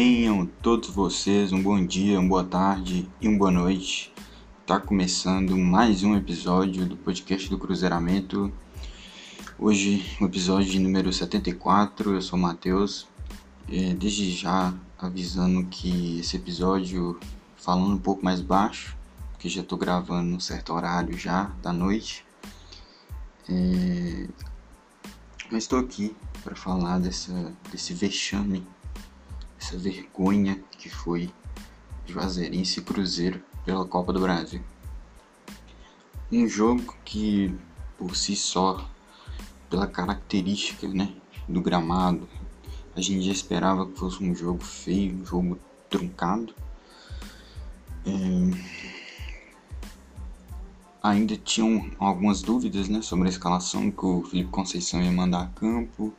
Tenham todos vocês um bom dia, uma boa tarde e uma boa noite. Tá começando mais um episódio do podcast do Cruzeiramento. Hoje, o episódio número 74. Eu sou o Matheus. É, desde já avisando que esse episódio falando um pouco mais baixo, porque já tô gravando num certo horário já da noite. É, mas estou aqui para falar dessa, desse vexame, essa vergonha que foi Juazeirense e Cruzeiro pela Copa do Brasil. Um jogo que, por si só, pela característica né, do gramado, a gente já esperava que fosse um jogo feio, um jogo truncado. É... Ainda tinham algumas dúvidas né, sobre a escalação que o Felipe Conceição ia mandar a campo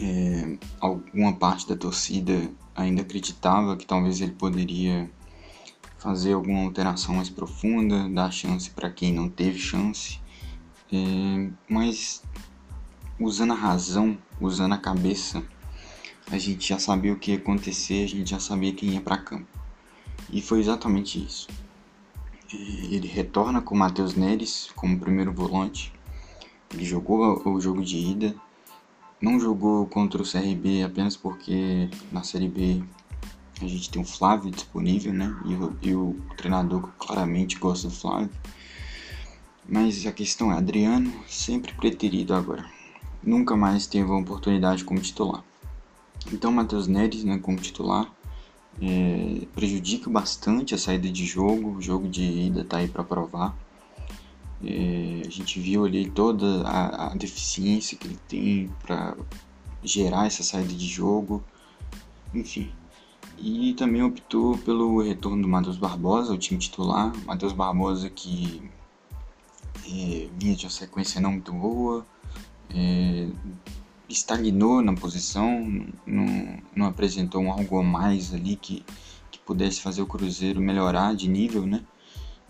é, alguma parte da torcida ainda acreditava que talvez ele poderia fazer alguma alteração mais profunda, dar chance para quem não teve chance, é, mas usando a razão, usando a cabeça, a gente já sabia o que ia acontecer, a gente já sabia quem ia para campo. E foi exatamente isso. É, ele retorna com o Matheus Neres como primeiro volante. Ele jogou o jogo de ida, não jogou contra o CRB apenas porque na Série B a gente tem o Flávio disponível, né? E o, e o treinador claramente gosta do Flávio. Mas a questão é, Adriano sempre preterido agora. Nunca mais teve uma oportunidade como titular. Então Matheus Neres, né, como titular, é, prejudica bastante a saída de jogo. O jogo de ida tá aí para provar. É, a gente viu ali toda a, a deficiência que ele tem para gerar essa saída de jogo, enfim. E também optou pelo retorno do Matheus Barbosa, o time titular. Matheus Barbosa que é, vinha de uma sequência não muito boa, é, estagnou na posição, não, não apresentou um algo a mais ali que, que pudesse fazer o Cruzeiro melhorar de nível, né?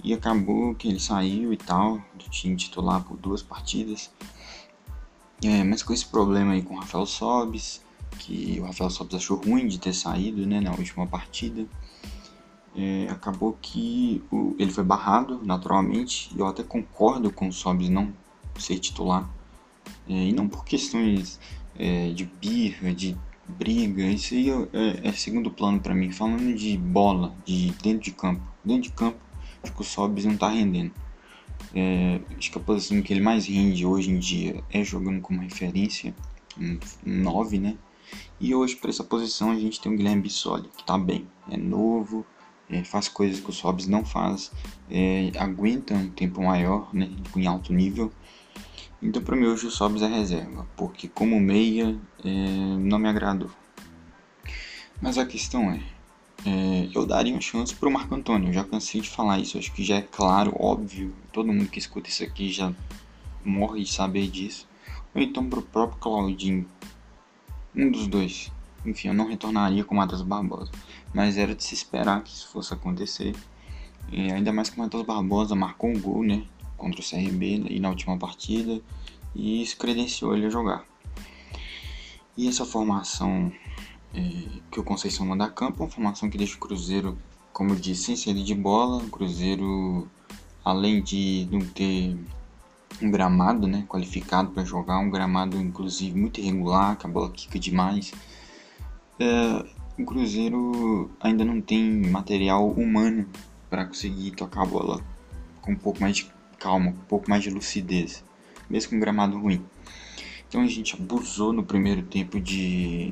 E acabou que ele saiu e tal, do time titular por duas partidas. É, mas com esse problema aí com o Rafael Sobis, que o Rafael Sobis achou ruim de ter saído né, na última partida. É, acabou que o, ele foi barrado naturalmente. E eu até concordo com o Sobis não ser titular. É, e não por questões é, de birra, de briga. Isso aí é, é segundo plano para mim. Falando de bola, de dentro de campo. Dentro de campo, acho que o Sobs não tá rendendo. É, acho que a posição que ele mais rende hoje em dia é jogando como referência, um 9, né? E hoje, para essa posição, a gente tem o Guilherme Bissoli, que tá bem, é novo, é, faz coisas que o Sobs não faz, é, aguenta um tempo maior, né? Em alto nível. Então, para mim, hoje o Sobs é reserva, porque como meia, é, não me agradou. Mas a questão é, é, eu daria uma chance para o Marco Antônio. Eu já cansei de falar isso, acho que já é claro, óbvio. Todo mundo que escuta isso aqui já morre de saber disso. Ou então para o próprio Claudinho. Um dos dois. Enfim, eu não retornaria com o Matheus Barbosa. Mas era de se esperar que isso fosse acontecer. E ainda mais que o Matheus Barbosa marcou um gol, né? Contra o CRB e na última partida. E isso credenciou ele a jogar. E essa formação é, que o Conceição manda a campo, uma formação que deixa o Cruzeiro, como eu disse, sem saída de bola. O Cruzeiro, além de não ter um gramado né, qualificado para jogar, um gramado inclusive muito irregular, que a bola quica demais. É, o Cruzeiro ainda não tem material humano para conseguir tocar a bola com um pouco mais de calma, com um pouco mais de lucidez, mesmo com um gramado ruim. Então a gente abusou no primeiro tempo de,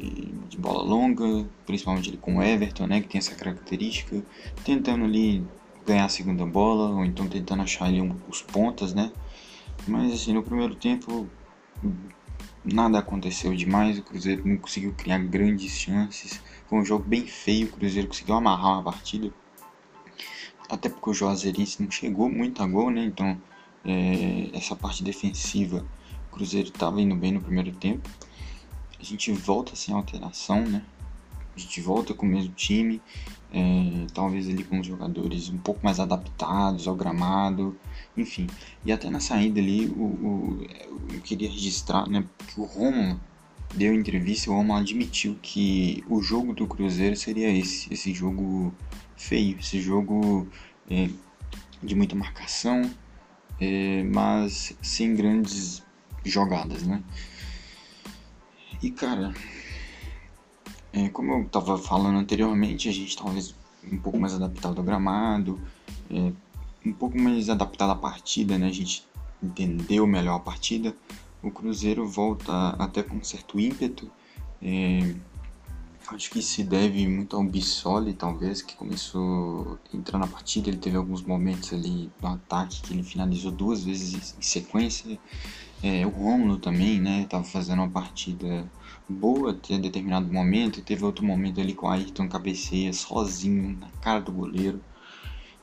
de bola longa, principalmente ali com o Everton, né, que tem essa característica, tentando ali ganhar a segunda bola, ou então tentando achar ali um, os pontas, né. Mas assim, no primeiro tempo nada aconteceu demais, o Cruzeiro não conseguiu criar grandes chances, foi um jogo bem feio, o Cruzeiro conseguiu amarrar uma partida, até porque o Juazeirense não chegou muito a gol, né, então é, essa parte defensiva Cruzeiro estava indo bem no primeiro tempo. A gente volta sem alteração, né? A gente volta com o mesmo time, é, talvez ali com os jogadores um pouco mais adaptados ao gramado, enfim. E até na saída ali, o, o eu queria registrar né, que o Romulo deu entrevista, o Romo admitiu que o jogo do Cruzeiro seria esse, esse jogo feio, esse jogo é, de muita marcação, é, mas sem grandes jogadas, né? E cara, é, como eu estava falando anteriormente, a gente talvez um pouco mais adaptado ao gramado, é, um pouco mais adaptado à partida, né? A gente entendeu melhor a partida. O Cruzeiro volta até com certo ímpeto. É, acho que se deve muito ao Bissoli, talvez, que começou a entrar na partida. Ele teve alguns momentos ali no ataque que ele finalizou duas vezes em sequência. É, o Romulo também, né? Tava fazendo uma partida boa até determinado momento. Teve outro momento ali com o Ayrton cabeceia sozinho na cara do goleiro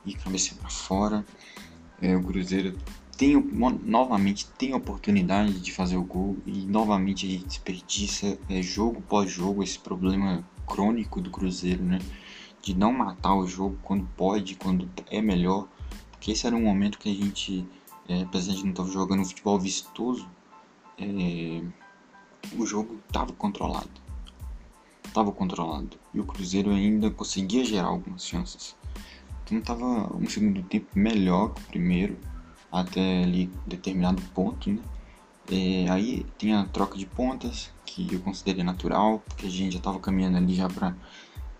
e cabeceia para fora. É, o Cruzeiro tem novamente tem oportunidade de fazer o gol e novamente a gente desperdiça é, jogo pós jogo esse problema crônico do Cruzeiro, né? De não matar o jogo quando pode, quando é melhor, porque esse era um momento que a gente, é, apesar de não estar jogando futebol vistoso, é, o jogo estava controlado, estava controlado e o Cruzeiro ainda conseguia gerar algumas chances. Então estava um segundo tempo melhor que o primeiro até ali determinado ponto, né? É, aí tem a troca de pontas, que eu considerei natural, porque a gente já estava caminhando ali já para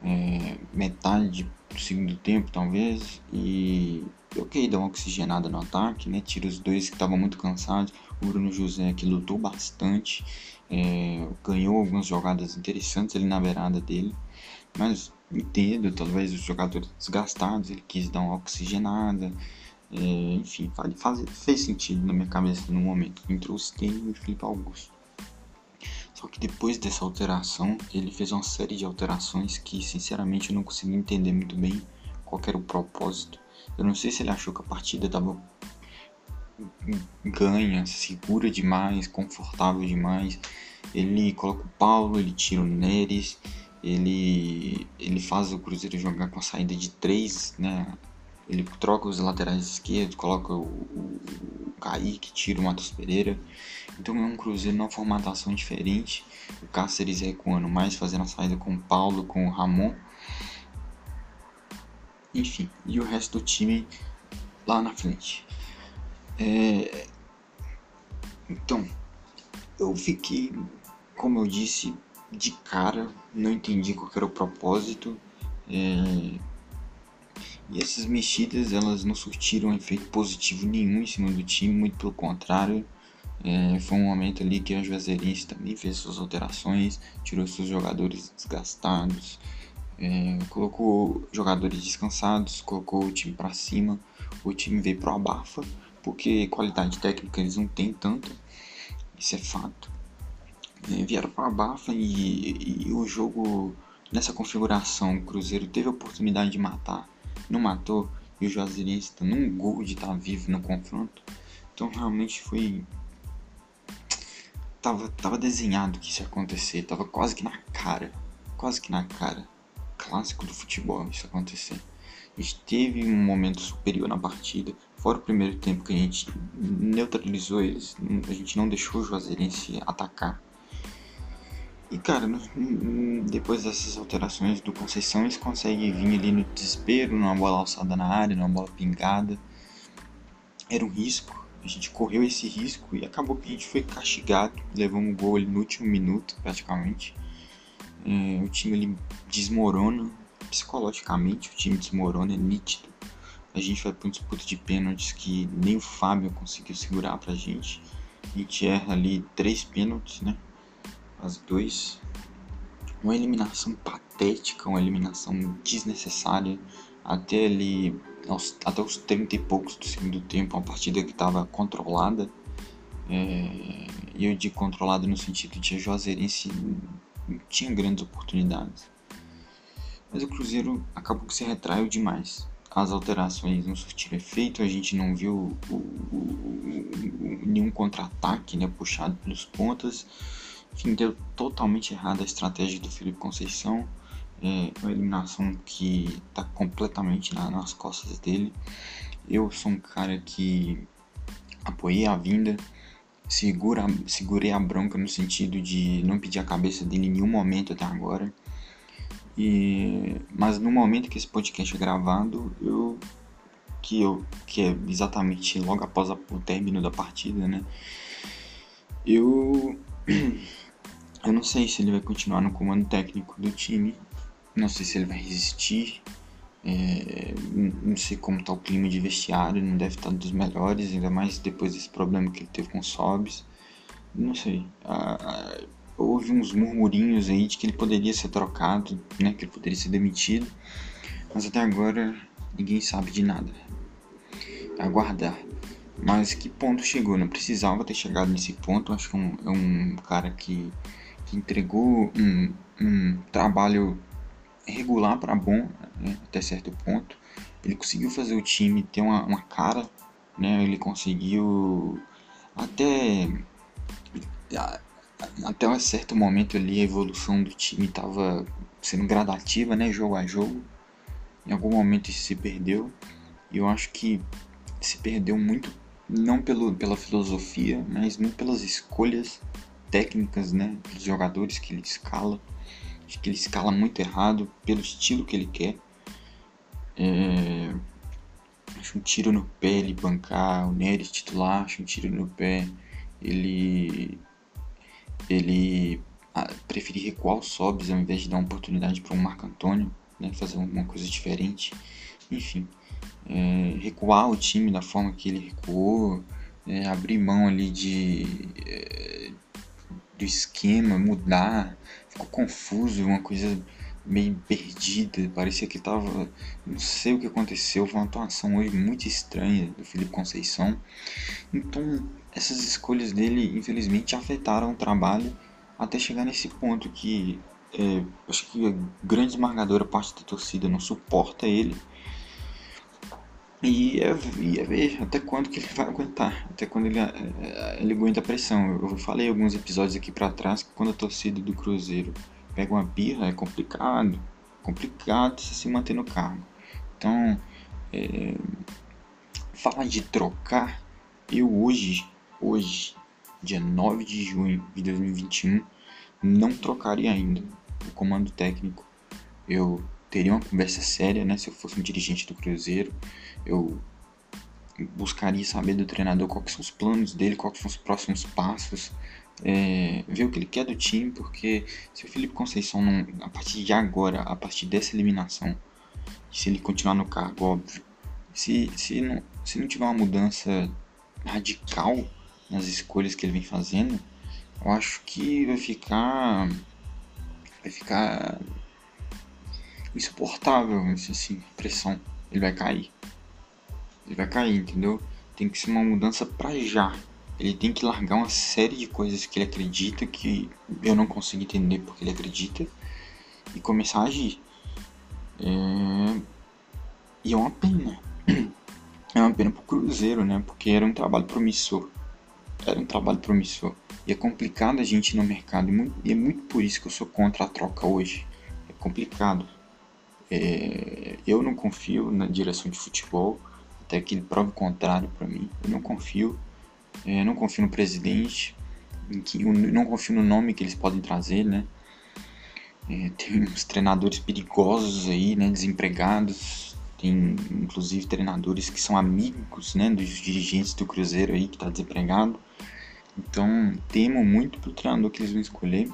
é, metade do segundo tempo, talvez, e ok, dá uma oxigenada no ataque, né? Tira os dois que estavam muito cansados. O Bruno José que lutou bastante, é, ganhou algumas jogadas interessantes ali na beirada dele, mas entendo, talvez os jogadores desgastados, ele quis dar uma oxigenada. É, enfim, faz, fez sentido na minha cabeça no momento. Entrou o Stênio e o Felipe Augusto. Só que depois dessa alteração, ele fez uma série de alterações que, sinceramente, eu não consegui entender muito bem qual era o propósito. Eu não sei se ele achou que a partida estava ganha, segura demais, confortável demais. Ele coloca o Paulo, ele tira o Neres, ele, ele faz o Cruzeiro jogar com a saída de três, né? Ele troca os laterais esquerdos, coloca o, o, o Kaique, tira o Matos Pereira. Então é um Cruzeiro numa formatação diferente. O Cáceres recuando mais, fazendo a saída com o Paulo, com o Ramon. Enfim, e o resto do time lá na frente. É... Então, eu fiquei, como eu disse, de cara, não entendi qual era o propósito. É... E essas mexidas elas não surtiram efeito positivo nenhum em cima do time, muito pelo contrário. É, foi um momento ali que a Juazeirense também fez suas alterações, tirou seus jogadores desgastados, é, colocou jogadores descansados, colocou o time para cima, o time veio pro abafa, porque qualidade técnica eles não têm tanto, isso é fato. É, vieram para abafa e, e o jogo nessa configuração, o Cruzeiro teve a oportunidade de matar não matou e o Juazeirense tá num gol de estar tá vivo no confronto. Então realmente foi. Tava, tava desenhado que isso ia acontecer, tava quase que na cara. Quase que na cara. Clássico do futebol isso acontecer. A gente teve um momento superior na partida, fora o primeiro tempo que a gente neutralizou eles, a gente não deixou o Juazeirense atacar. E cara, depois dessas alterações do Conceição, eles conseguem vir ali no desespero, numa bola alçada na área, numa bola pingada. Era um risco, a gente correu esse risco e acabou que a gente foi castigado. Levamos um gol ali no último minuto, praticamente. É, o time ali desmorona, psicologicamente o time desmorona, é nítido. A gente vai para um disputa de pênaltis que nem o Fábio conseguiu segurar pra gente. A gente erra ali três pênaltis, né? as dois. Uma eliminação patética, uma eliminação desnecessária. Até ali, até os 30 e poucos do segundo tempo, uma partida que estava controlada. É, e eu digo controlada no sentido de a Juazeirense tinha grandes oportunidades. Mas o Cruzeiro acabou que se retraiu demais. As alterações não surtiram efeito, a gente não viu o, o, o, nenhum contra-ataque né, puxado pelos pontas. Enfim, deu totalmente errada a estratégia do Felipe Conceição. É uma eliminação que está completamente na, nas costas dele. Eu sou um cara que apoiei a vinda segura, segurei a bronca no sentido de não pedir a cabeça dele em nenhum momento até agora. E, mas no momento que esse podcast é gravado, eu que eu que é exatamente logo após o término da partida, né? Eu eu não sei se ele vai continuar no comando técnico do time, não sei se ele vai resistir, é, não sei como está o clima de vestiário, não deve estar tá dos melhores, ainda mais depois desse problema que ele teve com o Sobs. Não sei. Ah, houve uns murmurinhos aí de que ele poderia ser trocado, né, que ele poderia ser demitido, mas até agora ninguém sabe de nada. Aguardar. Mas que ponto chegou? Não precisava ter chegado nesse ponto. Acho que é um, é um cara que, que entregou um, um trabalho regular para bom né, até certo ponto. Ele conseguiu fazer o time ter uma, uma cara, né? Ele conseguiu até até um certo momento ali a evolução do time estava sendo gradativa, né, jogo a jogo. Em algum momento isso se perdeu. E eu acho que se perdeu muito não pelo, pela filosofia, mas muito pelas escolhas técnicas, né, dos jogadores que ele escala. Acho que ele escala muito errado pelo estilo que ele quer. É... Acho um tiro no pé ele bancar o Neres titular, acho um tiro no pé ele ele ah, preferir recuar o Sobs ao invés de dar uma oportunidade para um Marco Antônio, né, fazer alguma coisa diferente. Enfim, é, recuar o time da forma que ele recuou, é, abrir mão ali de, é, do esquema, mudar, ficou confuso, uma coisa meio perdida, parecia que tava, não sei o que aconteceu, foi uma atuação hoje muito estranha do Felipe Conceição. Então, essas escolhas dele, infelizmente, afetaram o trabalho até chegar nesse ponto que é, acho que a grande esmagadora parte da torcida não suporta ele. E é, ver até quando que ele vai aguentar, até quando ele, é, ele aguenta a pressão. Eu falei alguns episódios aqui para trás que quando a torcida do Cruzeiro pega uma birra é complicado, complicado se manter no cargo. Então, é, falar de trocar, eu hoje, hoje, dia 9 de junho de 2021, não trocaria ainda o comando técnico. Eu teria uma conversa séria, né? Se eu fosse um dirigente do Cruzeiro, eu buscaria saber do treinador quais são os planos dele, quais são os próximos passos, é, ver o que ele quer do time, porque se o Felipe Conceição não, a partir de agora, a partir dessa eliminação, se ele continuar no cargo, óbvio, se, se, não, se não tiver uma mudança radical nas escolhas que ele vem fazendo, eu acho que vai ficar vai ficar insuportável, assim, pressão. Ele vai cair. Ele vai cair, entendeu? Tem que ser uma mudança pra já. Ele tem que largar uma série de coisas que ele acredita que eu não consigo entender porque ele acredita e começar a agir. É... E é uma pena. É uma pena pro Cruzeiro, né? Porque era um trabalho promissor. Era um trabalho promissor. E é complicado a gente ir no mercado. E é muito por isso que eu sou contra a troca hoje. É complicado. É, eu não confio na direção de futebol, até que ele prove o contrário para mim. Eu não confio, é, não confio no presidente, que, eu não confio no nome que eles podem trazer, né? É, tem uns treinadores perigosos aí, né? Desempregados. Tem inclusive treinadores que são amigos, né? Dos dirigentes do Cruzeiro aí que está desempregado. Então temo muito pro treinador que eles vão escolher.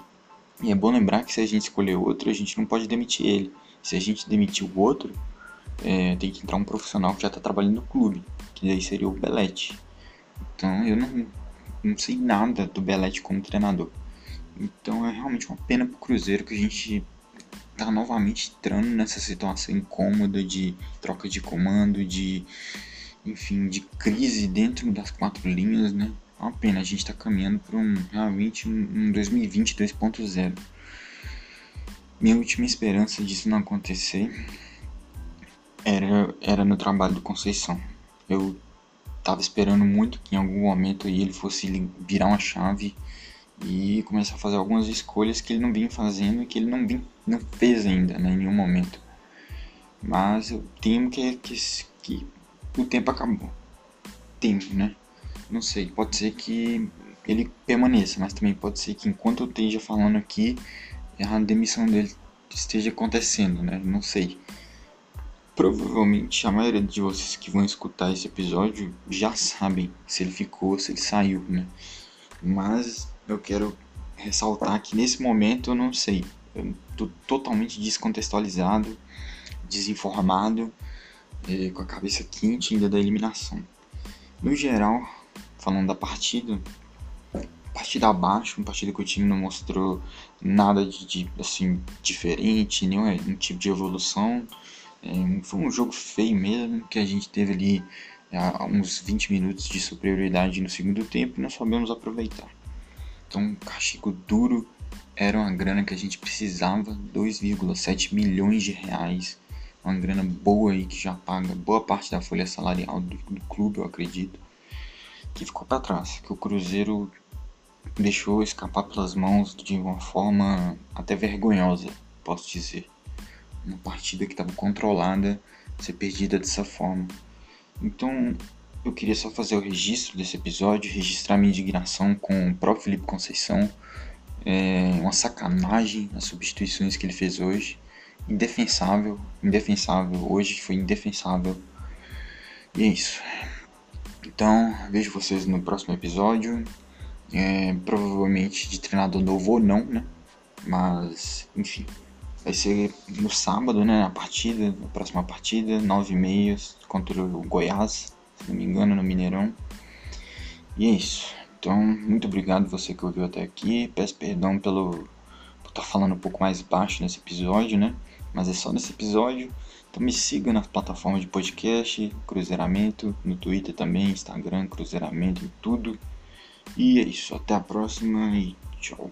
E é bom lembrar que se a gente escolher outro, a gente não pode demitir ele. Se a gente demitir o outro, é, tem que entrar um profissional que já está trabalhando no clube, que daí seria o Belete. Então eu não, não sei nada do Belete como treinador. Então é realmente uma pena pro Cruzeiro que a gente tá novamente entrando nessa situação incômoda de troca de comando, de enfim, de crise dentro das quatro linhas, né? É uma pena, a gente está caminhando para um realmente um 2020 2.0. Minha última esperança disso não acontecer era, era no trabalho do Conceição. Eu tava esperando muito que em algum momento ele fosse virar uma chave e começar a fazer algumas escolhas que ele não vinha fazendo e que ele não, vinha, não fez ainda né, em nenhum momento. Mas eu temo que, que, que o tempo acabou. Tempo, né? Não sei, pode ser que ele permaneça, mas também pode ser que enquanto eu esteja falando aqui, a demissão dele esteja acontecendo, né? Não sei. Provavelmente a maioria de vocês que vão escutar esse episódio já sabem se ele ficou, se ele saiu, né? Mas eu quero ressaltar que nesse momento eu não sei. Eu tô totalmente descontextualizado, desinformado, eh, com a cabeça quente ainda da eliminação. No geral, falando da partida, partida abaixo, uma partida que o time não mostrou nada de, de assim diferente, nenhum, nenhum tipo de evolução. É, foi um jogo feio mesmo, que a gente teve ali é, uns 20 minutos de superioridade no segundo tempo e não sabemos aproveitar. Então, castigo duro era uma grana que a gente precisava, 2,7 milhões de reais, uma grana boa aí que já paga boa parte da folha salarial do, do clube, eu acredito, que ficou para trás, que o Cruzeiro deixou escapar pelas mãos de uma forma até vergonhosa, posso dizer. Uma partida que estava controlada ser perdida dessa forma. Então, eu queria só fazer o registro desse episódio, registrar minha indignação com o próprio Felipe Conceição. É uma sacanagem as substituições que ele fez hoje. Indefensável, indefensável. Hoje foi indefensável. E é isso. Então, vejo vocês no próximo episódio é, provavelmente de treinador novo ou não, né? Mas, enfim, vai ser no sábado, né? A partida, a próxima partida, 9 e meia contra o Goiás, se não me engano, no Mineirão. E é isso. Então, muito obrigado você que ouviu até aqui. Peço perdão pelo por estar tá falando um pouco mais baixo nesse episódio, né? Mas é só nesse episódio. Então me siga nas plataformas de podcast, Cruzeiramento, no Twitter também, Instagram, Cruzeiramento, tudo. E é isso, até a próxima e tchau.